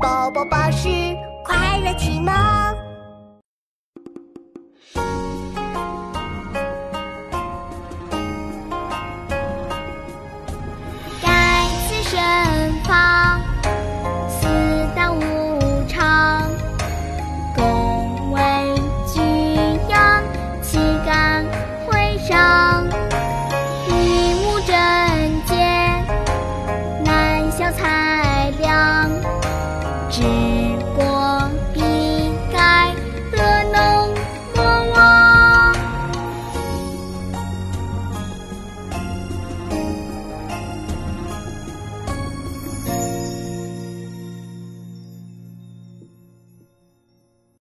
宝宝巴士快乐启蒙。盖此生。Jesus.